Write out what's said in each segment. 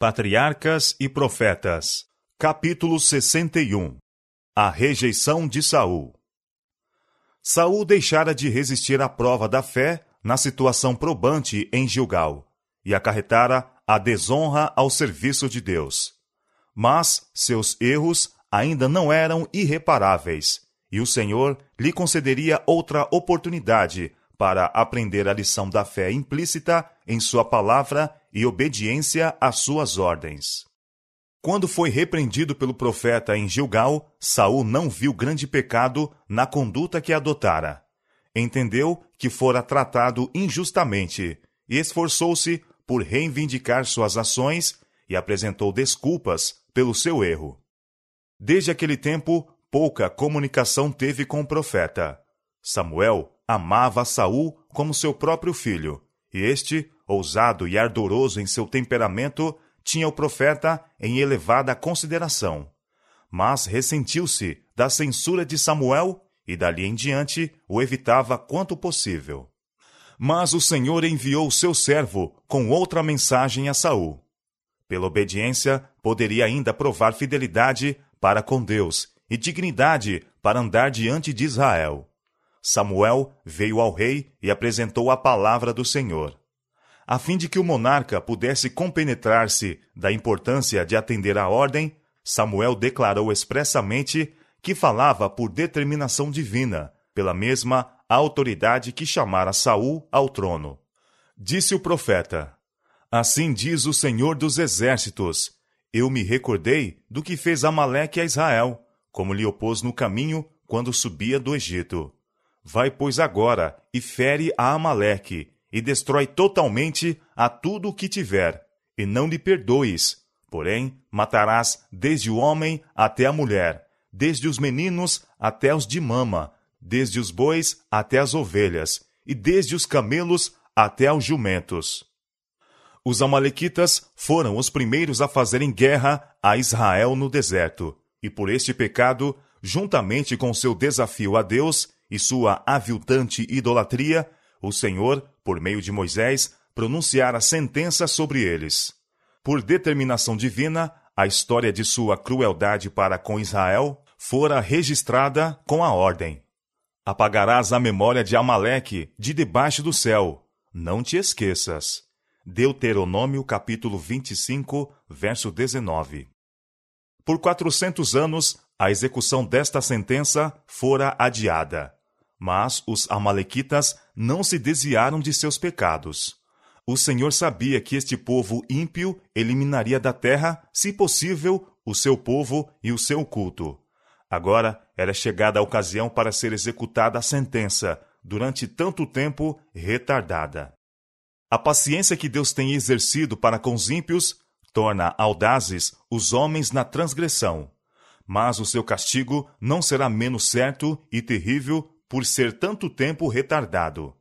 Patriarcas e Profetas, capítulo 61 A rejeição de Saul. Saul deixara de resistir à prova da fé na situação probante em Gilgal e acarretara a desonra ao serviço de Deus. Mas seus erros ainda não eram irreparáveis, e o Senhor lhe concederia outra oportunidade para aprender a lição da fé implícita em sua palavra e obediência às suas ordens. Quando foi repreendido pelo profeta em Gilgal, Saul não viu grande pecado na conduta que adotara. Entendeu que fora tratado injustamente e esforçou-se por reivindicar suas ações e apresentou desculpas pelo seu erro. Desde aquele tempo, pouca comunicação teve com o profeta. Samuel amava Saul como seu próprio filho, e este, ousado e ardoroso em seu temperamento, tinha o profeta em elevada consideração. Mas ressentiu-se da censura de Samuel e dali em diante o evitava quanto possível. Mas o Senhor enviou seu servo com outra mensagem a Saul. Pela obediência, poderia ainda provar fidelidade para com Deus e dignidade para andar diante de Israel. Samuel veio ao rei e apresentou a palavra do Senhor. A fim de que o monarca pudesse compenetrar-se da importância de atender à ordem, Samuel declarou expressamente que falava por determinação divina, pela mesma autoridade que chamara Saul ao trono. Disse o profeta: Assim diz o Senhor dos exércitos: Eu me recordei do que fez Amaleque a Israel, como lhe opôs no caminho quando subia do Egito. Vai, pois, agora e fere a Amaleque, e destrói totalmente a tudo o que tiver, e não lhe perdoes. Porém, matarás desde o homem até a mulher, desde os meninos até os de mama, desde os bois até as ovelhas, e desde os camelos até aos jumentos. Os Amalequitas foram os primeiros a fazerem guerra a Israel no deserto, e por este pecado, juntamente com seu desafio a Deus, e sua aviltante idolatria, o Senhor, por meio de Moisés, pronunciara sentença sobre eles. Por determinação divina, a história de sua crueldade para com Israel fora registrada com a ordem: Apagarás a memória de Amaleque de debaixo do céu. Não te esqueças. Deuteronômio capítulo 25, verso 19. Por quatrocentos anos, a execução desta sentença fora adiada. Mas os Amalequitas não se desviaram de seus pecados. O Senhor sabia que este povo ímpio eliminaria da terra, se possível, o seu povo e o seu culto. Agora era chegada a ocasião para ser executada a sentença, durante tanto tempo retardada. A paciência que Deus tem exercido para com os ímpios torna audazes os homens na transgressão. Mas o seu castigo não será menos certo e terrível por ser tanto tempo retardado.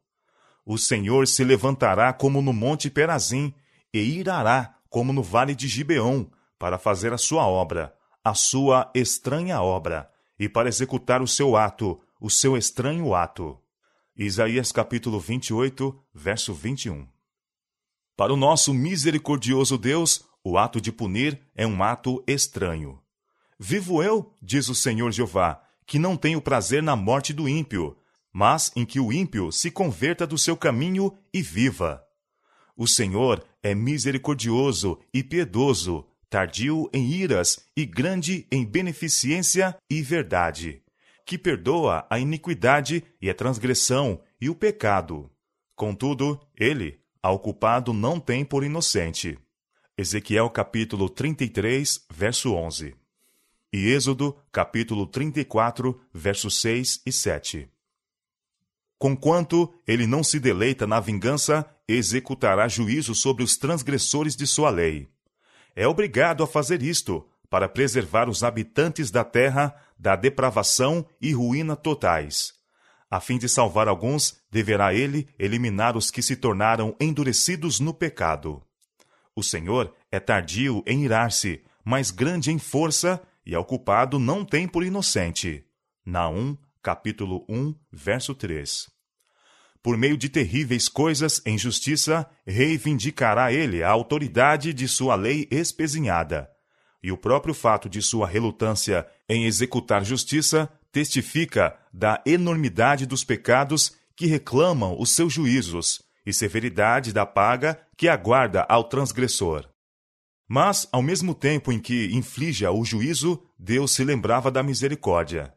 O Senhor se levantará como no monte Perazim, e irá como no vale de Gibeon, para fazer a sua obra, a sua estranha obra, e para executar o seu ato, o seu estranho ato. Isaías capítulo 28, verso 21. Para o nosso misericordioso Deus, o ato de punir é um ato estranho. Vivo eu, diz o Senhor Jeová, que não tenho prazer na morte do ímpio, mas em que o ímpio se converta do seu caminho e viva. O Senhor é misericordioso e piedoso, tardio em iras e grande em beneficência e verdade, que perdoa a iniquidade e a transgressão e o pecado. Contudo, ele, ao culpado, não tem por inocente. Ezequiel capítulo 33, verso 11 e Êxodo, capítulo 34, versos 6 e 7. Conquanto ele não se deleita na vingança, executará juízo sobre os transgressores de sua lei. É obrigado a fazer isto, para preservar os habitantes da terra da depravação e ruína totais. A fim de salvar alguns, deverá ele eliminar os que se tornaram endurecidos no pecado. O Senhor é tardio em irar-se, mas grande em força e ao culpado não tem por inocente. Naum, capítulo 1, verso 3. por meio de terríveis coisas em justiça, reivindicará ele a autoridade de sua lei espezinhada. E o próprio fato de sua relutância em executar justiça testifica da enormidade dos pecados que reclamam os seus juízos e severidade da paga que aguarda ao transgressor. Mas, ao mesmo tempo em que infligia o juízo, Deus se lembrava da misericórdia.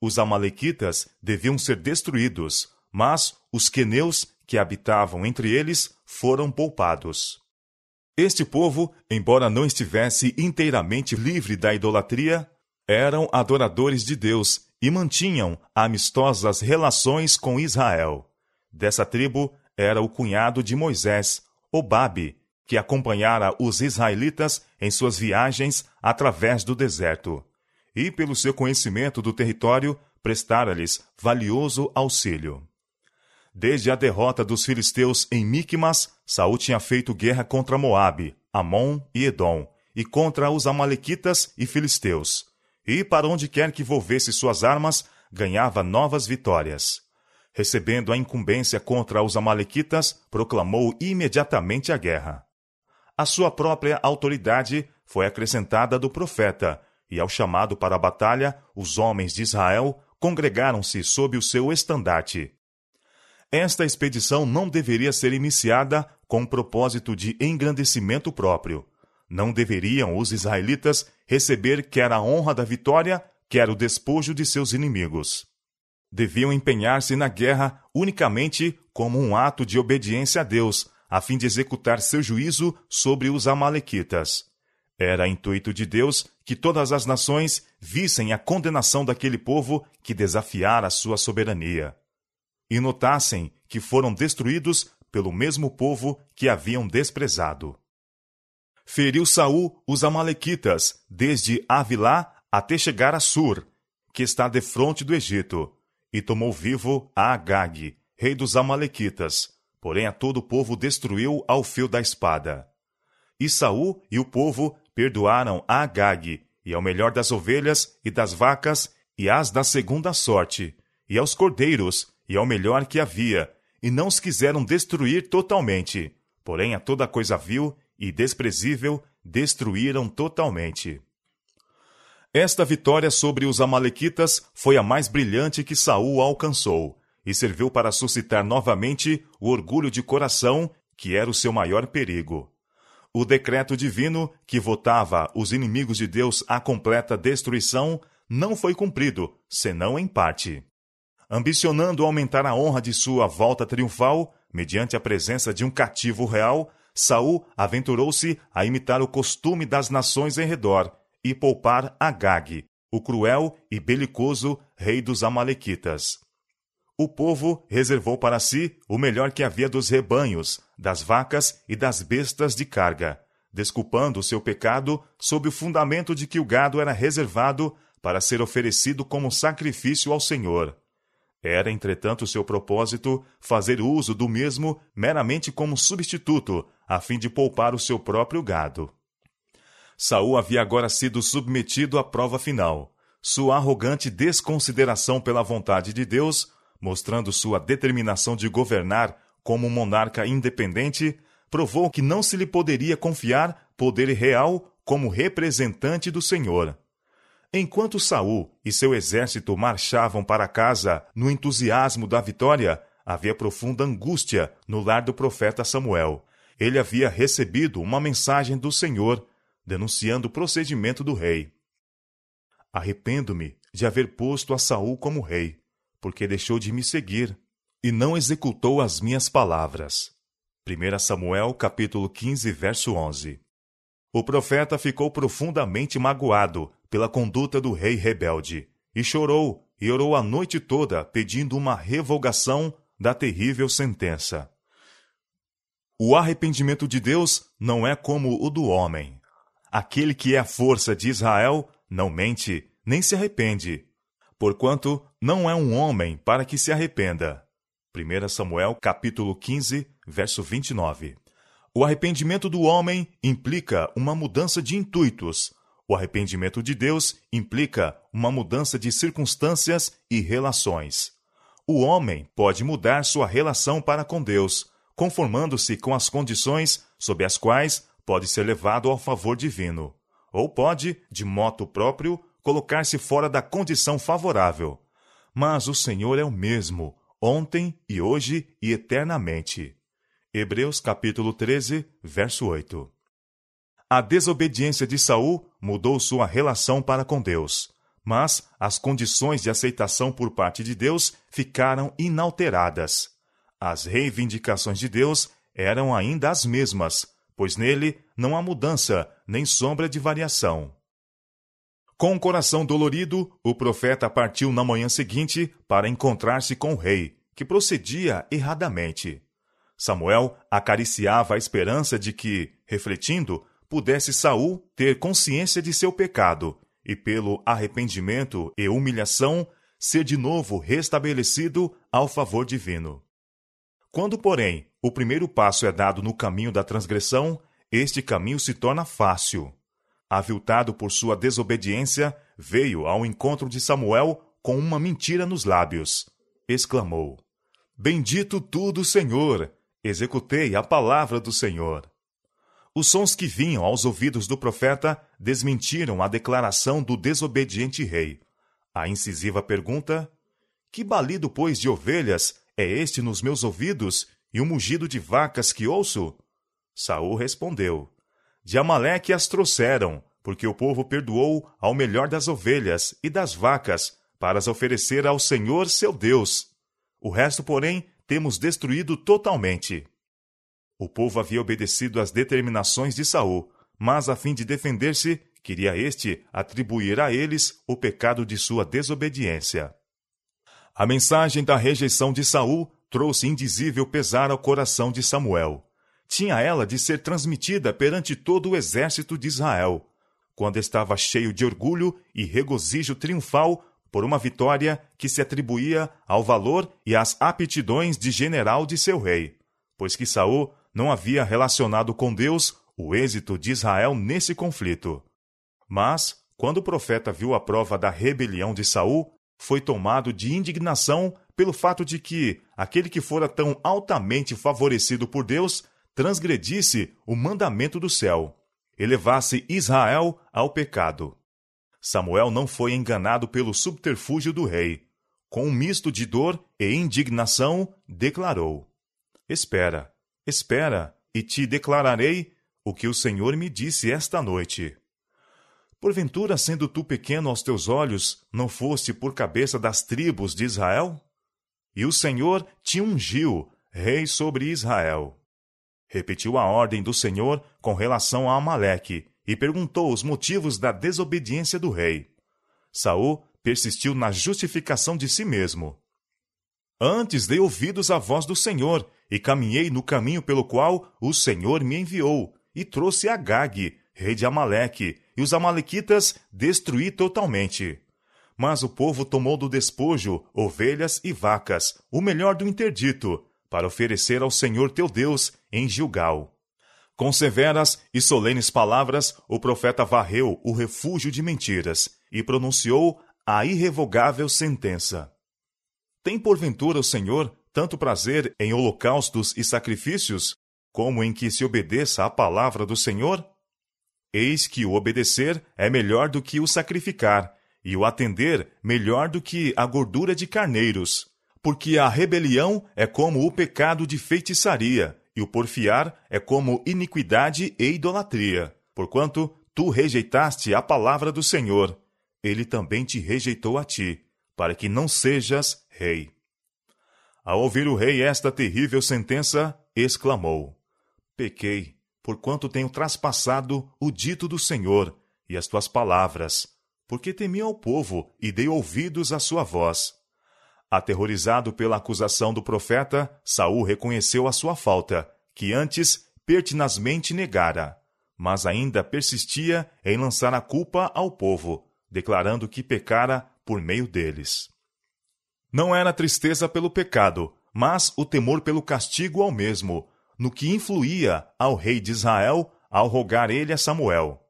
Os Amalequitas deviam ser destruídos, mas os queneus que habitavam entre eles foram poupados. Este povo, embora não estivesse inteiramente livre da idolatria, eram adoradores de Deus e mantinham amistosas relações com Israel. Dessa tribo era o cunhado de Moisés, Obabe, que acompanhara os israelitas em suas viagens através do deserto, e pelo seu conhecimento do território prestara-lhes valioso auxílio. Desde a derrota dos filisteus em Micmas, Saul tinha feito guerra contra Moabe, Amon e Edom, e contra os amalequitas e filisteus. E para onde quer que volvesse suas armas, ganhava novas vitórias. Recebendo a incumbência contra os amalequitas, proclamou imediatamente a guerra a sua própria autoridade foi acrescentada do profeta, e ao chamado para a batalha, os homens de Israel congregaram-se sob o seu estandarte. Esta expedição não deveria ser iniciada com o propósito de engrandecimento próprio. Não deveriam os israelitas receber quer a honra da vitória, quer o despojo de seus inimigos. Deviam empenhar-se na guerra unicamente como um ato de obediência a Deus, a fim de executar seu juízo sobre os Amalequitas. Era intuito de Deus que todas as nações vissem a condenação daquele povo que desafiara a sua soberania. E notassem que foram destruídos pelo mesmo povo que haviam desprezado. Feriu Saul os Amalequitas, desde Avilá até chegar a Sur, que está defronte do Egito, e tomou vivo a Agag, rei dos Amalequitas, Porém a todo o povo destruiu ao fio da espada. E Saul e o povo perdoaram a Agag, e ao melhor das ovelhas e das vacas, e as da segunda sorte, e aos cordeiros, e ao melhor que havia, e não os quiseram destruir totalmente. Porém a toda coisa vil e desprezível destruíram totalmente. Esta vitória sobre os amalequitas foi a mais brilhante que Saul alcançou, e serviu para suscitar novamente o orgulho de coração, que era o seu maior perigo. O decreto divino, que votava os inimigos de Deus à completa destruição, não foi cumprido, senão em parte. Ambicionando aumentar a honra de sua volta triunfal, mediante a presença de um cativo real, Saul aventurou-se a imitar o costume das nações em redor e poupar Agag, o cruel e belicoso rei dos Amalequitas o povo reservou para si o melhor que havia dos rebanhos, das vacas e das bestas de carga, desculpando o seu pecado sob o fundamento de que o gado era reservado para ser oferecido como sacrifício ao Senhor. Era, entretanto, seu propósito fazer uso do mesmo meramente como substituto, a fim de poupar o seu próprio gado. Saul havia agora sido submetido à prova final. Sua arrogante desconsideração pela vontade de Deus mostrando sua determinação de governar como um monarca independente, provou que não se lhe poderia confiar poder real como representante do Senhor. Enquanto Saul e seu exército marchavam para casa no entusiasmo da vitória, havia profunda angústia no lar do profeta Samuel. Ele havia recebido uma mensagem do Senhor denunciando o procedimento do rei. Arrependo-me de haver posto a Saul como rei porque deixou de me seguir e não executou as minhas palavras. 1 Samuel capítulo 15, verso 11. O profeta ficou profundamente magoado pela conduta do rei rebelde e chorou e orou a noite toda pedindo uma revogação da terrível sentença. O arrependimento de Deus não é como o do homem. Aquele que é a força de Israel não mente, nem se arrepende, porquanto não é um homem para que se arrependa. 1 Samuel capítulo 15, verso 29. O arrependimento do homem implica uma mudança de intuitos. O arrependimento de Deus implica uma mudança de circunstâncias e relações. o homem pode mudar sua relação para com Deus, conformando-se com as condições sob as quais pode ser levado ao favor divino, ou pode, de moto próprio, colocar-se fora da condição favorável. Mas o Senhor é o mesmo, ontem e hoje e eternamente. Hebreus capítulo 13, verso 8. A desobediência de Saul mudou sua relação para com Deus, mas as condições de aceitação por parte de Deus ficaram inalteradas. As reivindicações de Deus eram ainda as mesmas, pois nele não há mudança nem sombra de variação. Com o coração dolorido, o profeta partiu na manhã seguinte para encontrar-se com o rei, que procedia erradamente. Samuel acariciava a esperança de que, refletindo, pudesse Saul ter consciência de seu pecado e, pelo arrependimento e humilhação, ser de novo restabelecido ao favor divino. Quando, porém, o primeiro passo é dado no caminho da transgressão, este caminho se torna fácil. Aviltado por sua desobediência, veio ao encontro de Samuel com uma mentira nos lábios. Exclamou: Bendito tu do Senhor! Executei a palavra do Senhor. Os sons que vinham aos ouvidos do profeta desmentiram a declaração do desobediente rei. A incisiva pergunta: Que balido, pois, de ovelhas é este nos meus ouvidos e o mugido de vacas que ouço? Saul respondeu: De Amaleque as trouxeram, porque o povo perdoou ao melhor das ovelhas e das vacas para as oferecer ao Senhor seu Deus. O resto, porém, temos destruído totalmente. O povo havia obedecido às determinações de Saul, mas a fim de defender-se, queria este atribuir a eles o pecado de sua desobediência. A mensagem da rejeição de Saul trouxe indizível pesar ao coração de Samuel. Tinha ela de ser transmitida perante todo o exército de Israel, quando estava cheio de orgulho e regozijo triunfal por uma vitória que se atribuía ao valor e às aptidões de general de seu rei, pois que Saul não havia relacionado com Deus o êxito de Israel nesse conflito. Mas, quando o profeta viu a prova da rebelião de Saul, foi tomado de indignação pelo fato de que aquele que fora tão altamente favorecido por Deus transgredisse o mandamento do céu, elevasse Israel ao pecado. Samuel não foi enganado pelo subterfúgio do rei. Com um misto de dor e indignação, declarou: Espera, Espera, e te declararei o que o Senhor me disse esta noite. Porventura, sendo tu pequeno aos teus olhos, não foste por cabeça das tribos de Israel? E o Senhor te ungiu, rei sobre Israel. Repetiu a ordem do Senhor com relação a Amaleque e perguntou os motivos da desobediência do rei. Saul persistiu na justificação de si mesmo. Antes dei ouvidos à voz do Senhor e caminhei no caminho pelo qual o Senhor me enviou, e trouxe Agag, rei de Amaleque, e os amalequitas destruí totalmente. Mas o povo tomou do despojo ovelhas e vacas, o melhor do interdito, para oferecer ao Senhor teu Deus em Gilgal. Com severas e solenes palavras, o profeta varreu o refúgio de mentiras e pronunciou a irrevogável sentença. Tem porventura o Senhor tanto prazer em holocaustos e sacrifícios, como em que se obedeça à palavra do Senhor? Eis que o obedecer é melhor do que o sacrificar, e o atender melhor do que a gordura de carneiros. Porque a rebelião é como o pecado de feitiçaria, e o porfiar é como iniquidade e idolatria. Porquanto tu rejeitaste a palavra do Senhor, ele também te rejeitou a ti, para que não sejas rei. Ao ouvir o rei esta terrível sentença, exclamou: Pequei, porquanto tenho traspassado o dito do Senhor e as tuas palavras, porque temi ao povo e dei ouvidos à sua voz. Aterrorizado pela acusação do profeta, Saul reconheceu a sua falta, que antes pertinazmente negara, mas ainda persistia em lançar a culpa ao povo, declarando que pecara por meio deles. Não era tristeza pelo pecado, mas o temor pelo castigo ao mesmo, no que influía ao rei de Israel ao rogar ele a Samuel.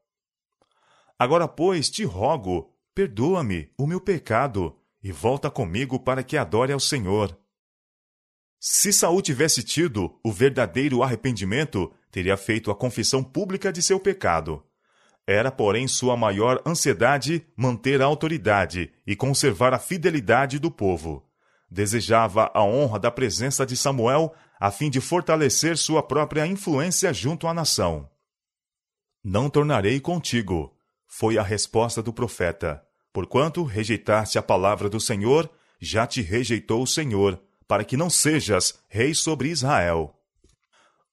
Agora, pois, te rogo, perdoa-me o meu pecado, e volta comigo para que adore ao Senhor. Se Saul tivesse tido o verdadeiro arrependimento, teria feito a confissão pública de seu pecado. Era, porém, sua maior ansiedade manter a autoridade e conservar a fidelidade do povo. Desejava a honra da presença de Samuel a fim de fortalecer sua própria influência junto à nação. Não tornarei contigo, foi a resposta do profeta. Porquanto rejeitaste a palavra do Senhor, já te rejeitou o Senhor, para que não sejas rei sobre Israel.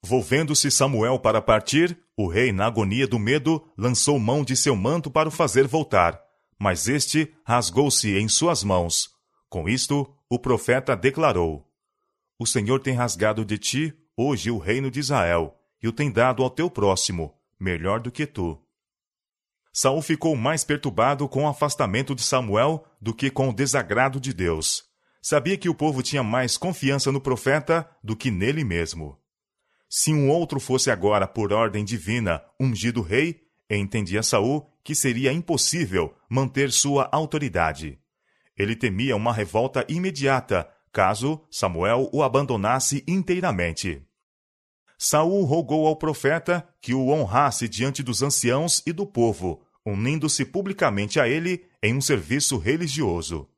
Volvendo-se Samuel para partir, o rei, na agonia do medo, lançou mão de seu manto para o fazer voltar, mas este rasgou-se em suas mãos. Com isto, o profeta declarou: O Senhor tem rasgado de ti hoje o reino de Israel, e o tem dado ao teu próximo, melhor do que tu. Saul ficou mais perturbado com o afastamento de Samuel do que com o desagrado de Deus. Sabia que o povo tinha mais confiança no profeta do que nele mesmo. Se um outro fosse agora, por ordem divina, ungido rei, entendia Saul que seria impossível manter sua autoridade. Ele temia uma revolta imediata, caso Samuel o abandonasse inteiramente. Saul rogou ao profeta que o honrasse diante dos anciãos e do povo, unindo-se publicamente a ele em um serviço religioso.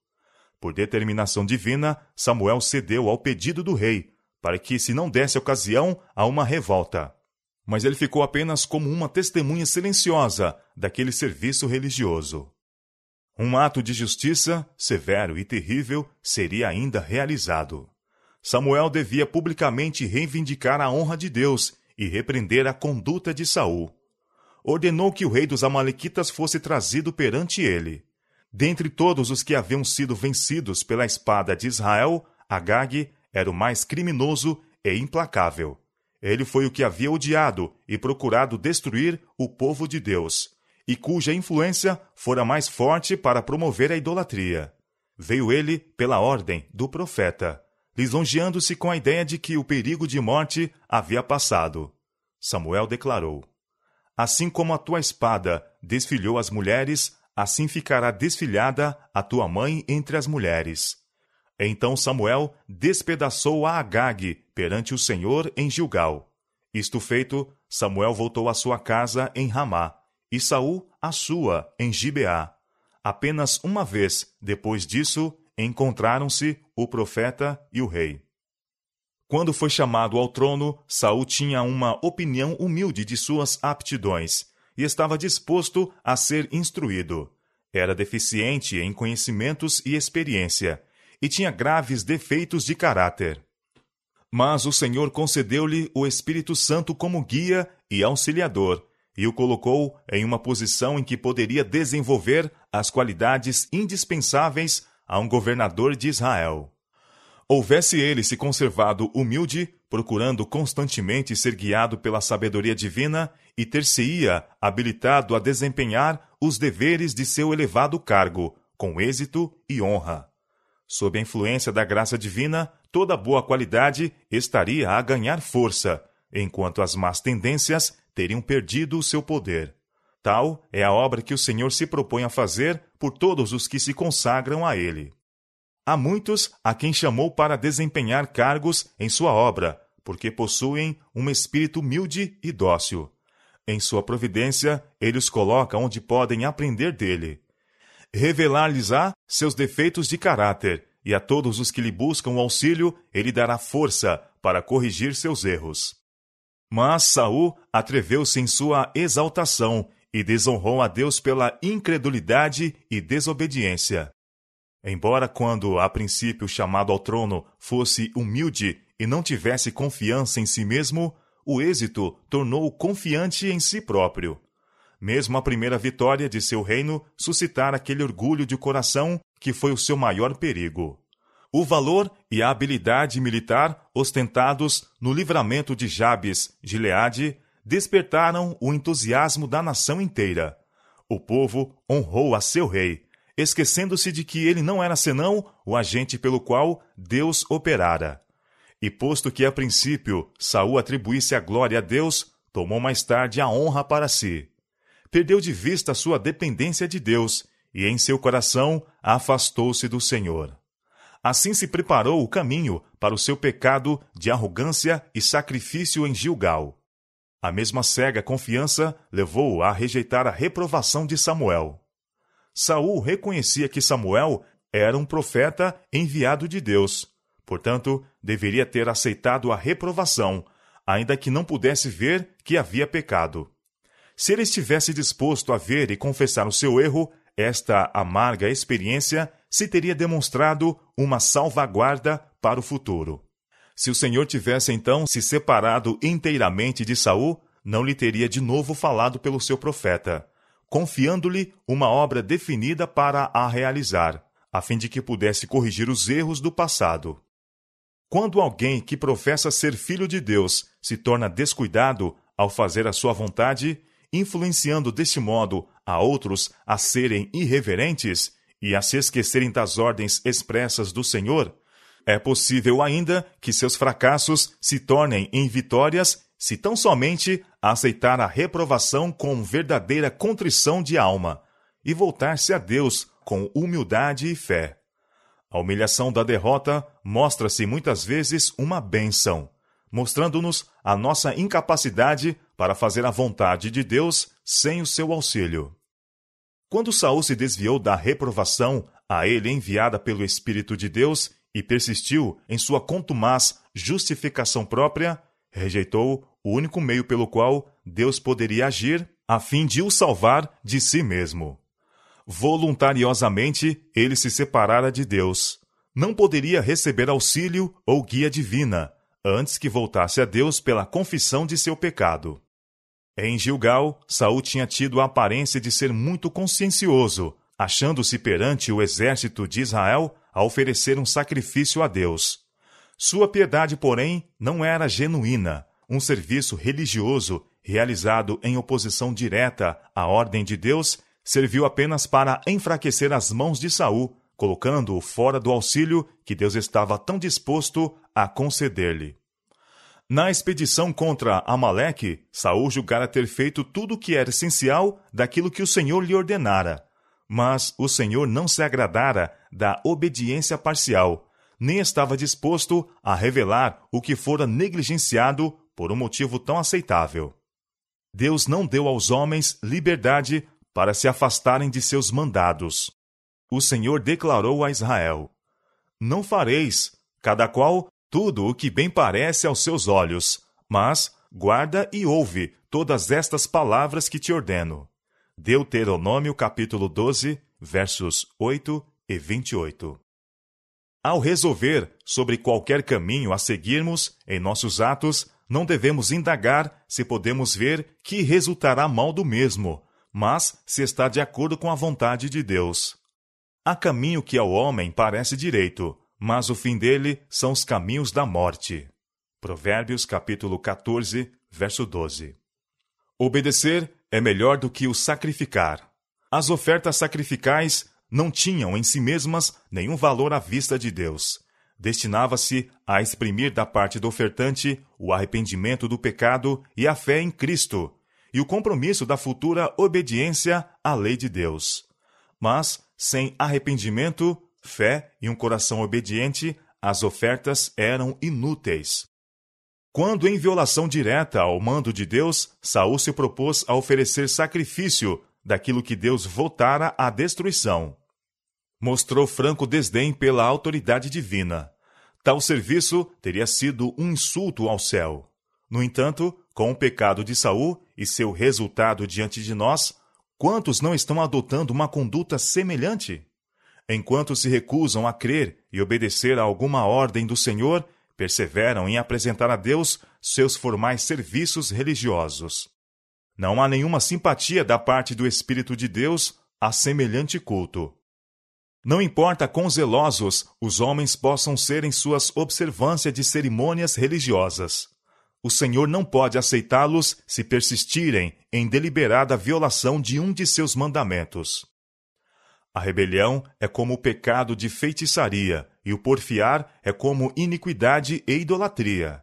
Por determinação divina, Samuel cedeu ao pedido do rei, para que se não desse ocasião a uma revolta. Mas ele ficou apenas como uma testemunha silenciosa daquele serviço religioso. Um ato de justiça, severo e terrível, seria ainda realizado. Samuel devia publicamente reivindicar a honra de Deus e repreender a conduta de Saul ordenou que o rei dos Amalequitas fosse trazido perante ele. Dentre todos os que haviam sido vencidos pela espada de Israel, Agag era o mais criminoso e implacável. Ele foi o que havia odiado e procurado destruir o povo de Deus, e cuja influência fora mais forte para promover a idolatria. Veio ele pela ordem do profeta, lisonjeando-se com a ideia de que o perigo de morte havia passado. Samuel declarou: Assim como a tua espada desfilhou as mulheres, assim ficará desfilhada a tua mãe entre as mulheres. Então Samuel despedaçou a Agag perante o Senhor em Gilgal. Isto feito, Samuel voltou à sua casa em Ramá, e Saul à sua em Gibeá. Apenas uma vez depois disso encontraram-se o profeta e o rei. Quando foi chamado ao trono, Saul tinha uma opinião humilde de suas aptidões e estava disposto a ser instruído. Era deficiente em conhecimentos e experiência e tinha graves defeitos de caráter. Mas o Senhor concedeu-lhe o Espírito Santo como guia e auxiliador e o colocou em uma posição em que poderia desenvolver as qualidades indispensáveis a um governador de Israel. Houvesse ele se conservado humilde, procurando constantemente ser guiado pela sabedoria divina e ter-se-ia habilitado a desempenhar os deveres de seu elevado cargo, com êxito e honra. Sob a influência da graça divina, toda boa qualidade estaria a ganhar força, enquanto as más tendências teriam perdido o seu poder. Tal é a obra que o Senhor se propõe a fazer por todos os que se consagram a Ele. Há muitos a quem chamou para desempenhar cargos em sua obra, porque possuem um espírito humilde e dócil. Em sua providência, ele os coloca onde podem aprender dele. Revelar-lhes-á seus defeitos de caráter, e a todos os que lhe buscam auxílio, ele dará força para corrigir seus erros. Mas Saul atreveu-se em sua exaltação e desonrou a Deus pela incredulidade e desobediência. Embora, quando a princípio chamado ao trono, fosse humilde e não tivesse confiança em si mesmo, o êxito tornou-o confiante em si próprio. Mesmo a primeira vitória de seu reino suscitara aquele orgulho de coração que foi o seu maior perigo. O valor e a habilidade militar ostentados no livramento de Jabes, Gileade, despertaram o entusiasmo da nação inteira. O povo honrou a seu rei, esquecendo-se de que ele não era senão o agente pelo qual Deus operara. E posto que a princípio Saul atribuísse a glória a Deus, tomou mais tarde a honra para si. Perdeu de vista sua dependência de Deus e em seu coração afastou-se do Senhor. Assim se preparou o caminho para o seu pecado de arrogância e sacrifício em Gilgal. A mesma cega confiança levou-o a rejeitar a reprovação de Samuel. Saul reconhecia que Samuel era um profeta enviado de Deus. Portanto, deveria ter aceitado a reprovação, ainda que não pudesse ver que havia pecado. Se ele estivesse disposto a ver e confessar o seu erro, esta amarga experiência se teria demonstrado uma salvaguarda para o futuro. Se o Senhor tivesse então se separado inteiramente de Saul, não lhe teria de novo falado pelo seu profeta, confiando-lhe uma obra definida para a realizar, a fim de que pudesse corrigir os erros do passado. Quando alguém que professa ser filho de Deus se torna descuidado ao fazer a sua vontade, influenciando deste modo a outros a serem irreverentes e a se esquecerem das ordens expressas do Senhor, é possível ainda que seus fracassos se tornem em vitórias se tão somente aceitar a reprovação com verdadeira contrição de alma e voltar-se a Deus com humildade e fé. A humilhação da derrota mostra-se muitas vezes uma bênção, mostrando-nos a nossa incapacidade para fazer a vontade de Deus sem o seu auxílio. Quando Saul se desviou da reprovação a ele enviada pelo Espírito de Deus e persistiu em sua contumaz justificação própria, rejeitou o único meio pelo qual Deus poderia agir a fim de o salvar de si mesmo. Voluntariosamente ele se separara de Deus. Não poderia receber auxílio ou guia divina antes que voltasse a Deus pela confissão de seu pecado. Em Gilgal, Saul tinha tido a aparência de ser muito consciencioso, achando-se perante o exército de Israel a oferecer um sacrifício a Deus. Sua piedade, porém, não era genuína, um serviço religioso realizado em oposição direta à ordem de Deus serviu apenas para enfraquecer as mãos de Saul, colocando-o fora do auxílio que Deus estava tão disposto a conceder-lhe. Na expedição contra Amaleque, Saul julgara ter feito tudo o que era essencial daquilo que o Senhor lhe ordenara. Mas o Senhor não se agradara da obediência parcial, nem estava disposto a revelar o que fora negligenciado por um motivo tão aceitável. Deus não deu aos homens liberdade para se afastarem de seus mandados. O Senhor declarou a Israel: Não fareis, cada qual tudo o que bem parece aos seus olhos, mas guarda e ouve todas estas palavras que te ordeno. Deuteronômio capítulo 12, versos 8 e 28. Ao resolver sobre qualquer caminho a seguirmos em nossos atos, não devemos indagar se podemos ver que resultará mal do mesmo, mas se está de acordo com a vontade de Deus. Há caminho que ao homem parece direito, mas o fim dele são os caminhos da morte. Provérbios capítulo 14, verso 12. Obedecer é melhor do que o sacrificar. As ofertas sacrificais não tinham em si mesmas nenhum valor à vista de Deus. Destinava-se a exprimir da parte do ofertante o arrependimento do pecado e a fé em Cristo, e o compromisso da futura obediência à lei de Deus. Mas, sem arrependimento, fé e um coração obediente, as ofertas eram inúteis. Quando, em violação direta ao mando de Deus, Saul se propôs a oferecer sacrifício daquilo que Deus votara à destruição. Mostrou franco desdém pela autoridade divina. Tal serviço teria sido um insulto ao céu. No entanto, com o pecado de Saul e seu resultado diante de nós, quantos não estão adotando uma conduta semelhante? enquanto se recusam a crer e obedecer a alguma ordem do Senhor, perseveram em apresentar a Deus seus formais serviços religiosos. Não há nenhuma simpatia da parte do Espírito de Deus a semelhante culto. Não importa quão zelosos os homens possam ser em suas observâncias de cerimônias religiosas. O Senhor não pode aceitá-los se persistirem em deliberada violação de um de seus mandamentos. A rebelião é como o pecado de feitiçaria, e o porfiar é como iniquidade e idolatria.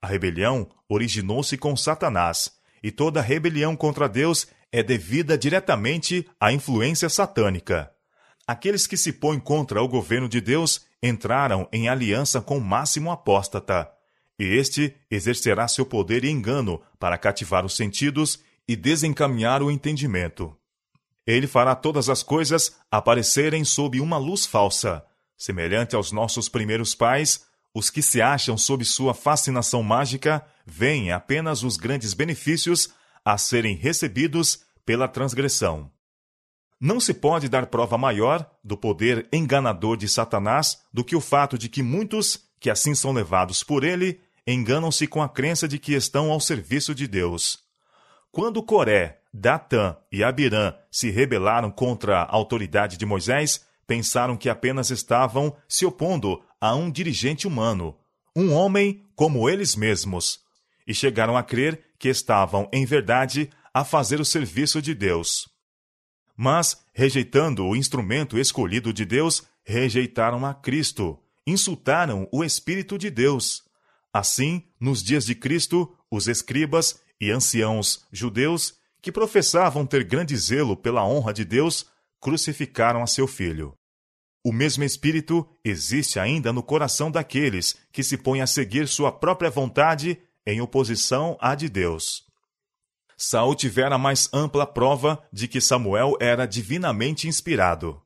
A rebelião originou-se com Satanás, e toda rebelião contra Deus é devida diretamente à influência satânica. Aqueles que se põem contra o governo de Deus entraram em aliança com o máximo apóstata, e este exercerá seu poder e engano para cativar os sentidos e desencaminhar o entendimento. Ele fará todas as coisas aparecerem sob uma luz falsa, semelhante aos nossos primeiros pais, os que se acham sob sua fascinação mágica veem apenas os grandes benefícios a serem recebidos pela transgressão. Não se pode dar prova maior do poder enganador de Satanás do que o fato de que muitos, que assim são levados por ele, enganam-se com a crença de que estão ao serviço de Deus. Quando Coré, Datã e Abirã se rebelaram contra a autoridade de Moisés, pensaram que apenas estavam se opondo a um dirigente humano, um homem como eles mesmos, e chegaram a crer que estavam, em verdade, a fazer o serviço de Deus. Mas, rejeitando o instrumento escolhido de Deus, rejeitaram a Cristo, insultaram o Espírito de Deus. Assim, nos dias de Cristo, os escribas e anciãos judeus, que professavam ter grande zelo pela honra de Deus, crucificaram a seu filho. O mesmo Espírito existe ainda no coração daqueles que se põem a seguir sua própria vontade em oposição à de Deus. Saul tivera mais ampla prova de que Samuel era divinamente inspirado.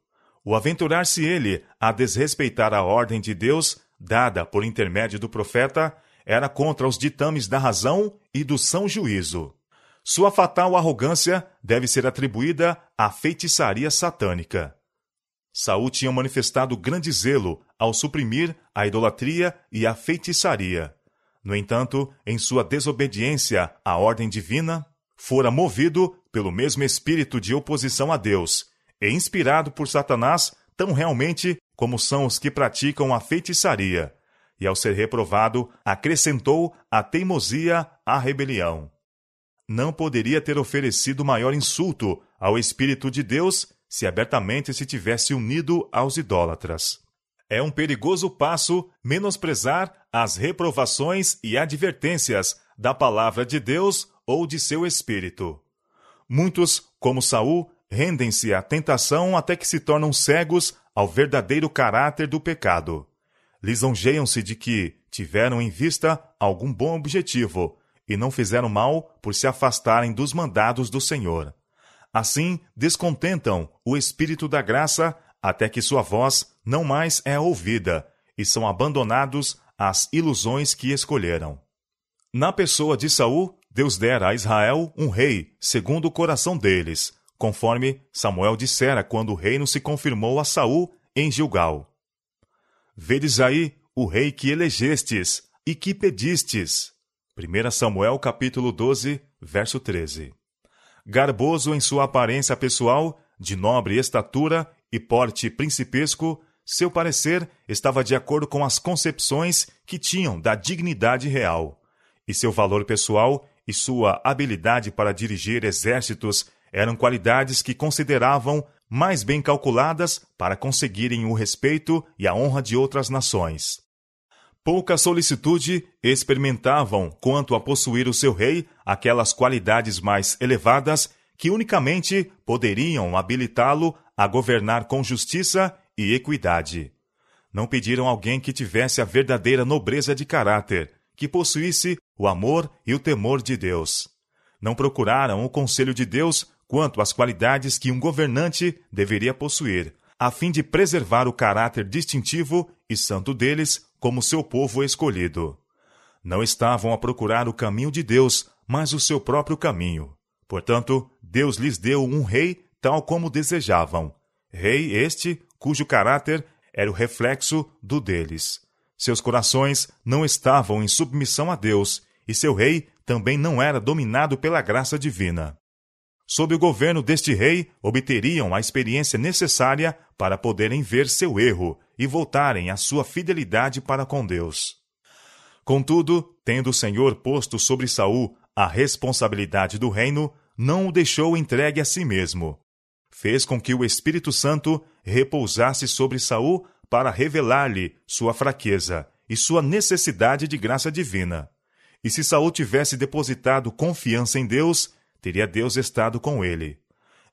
O aventurar-se ele a desrespeitar a ordem de Deus, dada por intermédio do profeta, era contra os ditames da razão e do são juízo. Sua fatal arrogância deve ser atribuída à feitiçaria satânica. Saul tinha manifestado grande zelo ao suprimir a idolatria e a feitiçaria. No entanto, em sua desobediência à ordem divina, fora movido pelo mesmo espírito de oposição a Deus e inspirado por Satanás tão realmente como são os que praticam a feitiçaria, e ao ser reprovado, acrescentou a teimosia à rebelião. Não poderia ter oferecido maior insulto ao Espírito de Deus se abertamente se tivesse unido aos idólatras. É um perigoso passo menosprezar as reprovações e advertências da palavra de Deus ou de seu espírito. Muitos, como Saul, rendem-se à tentação até que se tornam cegos ao verdadeiro caráter do pecado. Lisonjeiam-se de que tiveram em vista algum bom objetivo e não fizeram mal por se afastarem dos mandados do Senhor. Assim, descontentam o Espírito da graça até que sua voz não mais é ouvida e são abandonados às ilusões que escolheram. Na pessoa de Saul, Deus dera a Israel um rei, segundo o coração deles, conforme Samuel dissera quando o reino se confirmou a Saul em Gilgal. Vedes aí o rei que elegestes e que pedistes. 1 Samuel capítulo 12, verso 13. Garboso em sua aparência pessoal, de nobre estatura e porte principesco, seu parecer estava de acordo com as concepções que tinham da dignidade real, e seu valor pessoal e sua habilidade para dirigir exércitos eram qualidades que consideravam mais bem calculadas para conseguirem o respeito e a honra de outras nações. Pouca solicitude experimentavam quanto a possuir o seu rei aquelas qualidades mais elevadas que unicamente poderiam habilitá-lo a governar com justiça e equidade. Não pediram alguém que tivesse a verdadeira nobreza de caráter, que possuísse o amor e o temor de Deus. Não procuraram o conselho de Deus quanto às qualidades que um governante deveria possuir, a fim de preservar o caráter distintivo e santo deles como seu povo escolhido. Não estavam a procurar o caminho de Deus, mas o seu próprio caminho. Portanto, Deus lhes deu um rei tal como desejavam. Rei este cujo caráter era o reflexo do deles. Seus corações não estavam em submissão a Deus, e seu rei também não era dominado pela graça divina. Sob o governo deste rei, obteriam a experiência necessária para poderem ver seu erro e voltarem à sua fidelidade para com Deus. Contudo, tendo o Senhor posto sobre Saul a responsabilidade do reino, não o deixou entregue a si mesmo. Fez com que o Espírito Santo repousasse sobre Saul para revelar-lhe sua fraqueza e sua necessidade de graça divina. E se Saul tivesse depositado confiança em Deus, teria Deus estado com ele.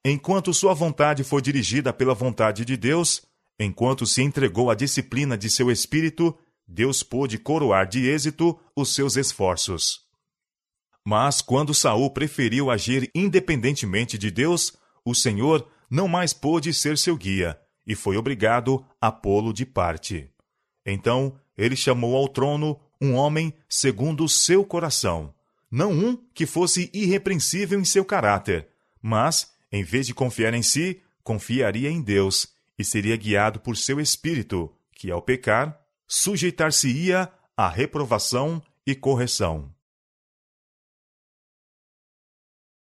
Enquanto sua vontade foi dirigida pela vontade de Deus, enquanto se entregou à disciplina de seu espírito, Deus pôde coroar de êxito os seus esforços. Mas quando Saul preferiu agir independentemente de Deus, o Senhor não mais pôde ser seu guia e foi obrigado a pô-lo de parte. Então ele chamou ao trono um homem segundo o seu coração, não um que fosse irrepreensível em seu caráter, mas, em vez de confiar em si, confiaria em Deus e seria guiado por seu espírito, que ao pecar, sujeitar-se-ia à reprovação e correção.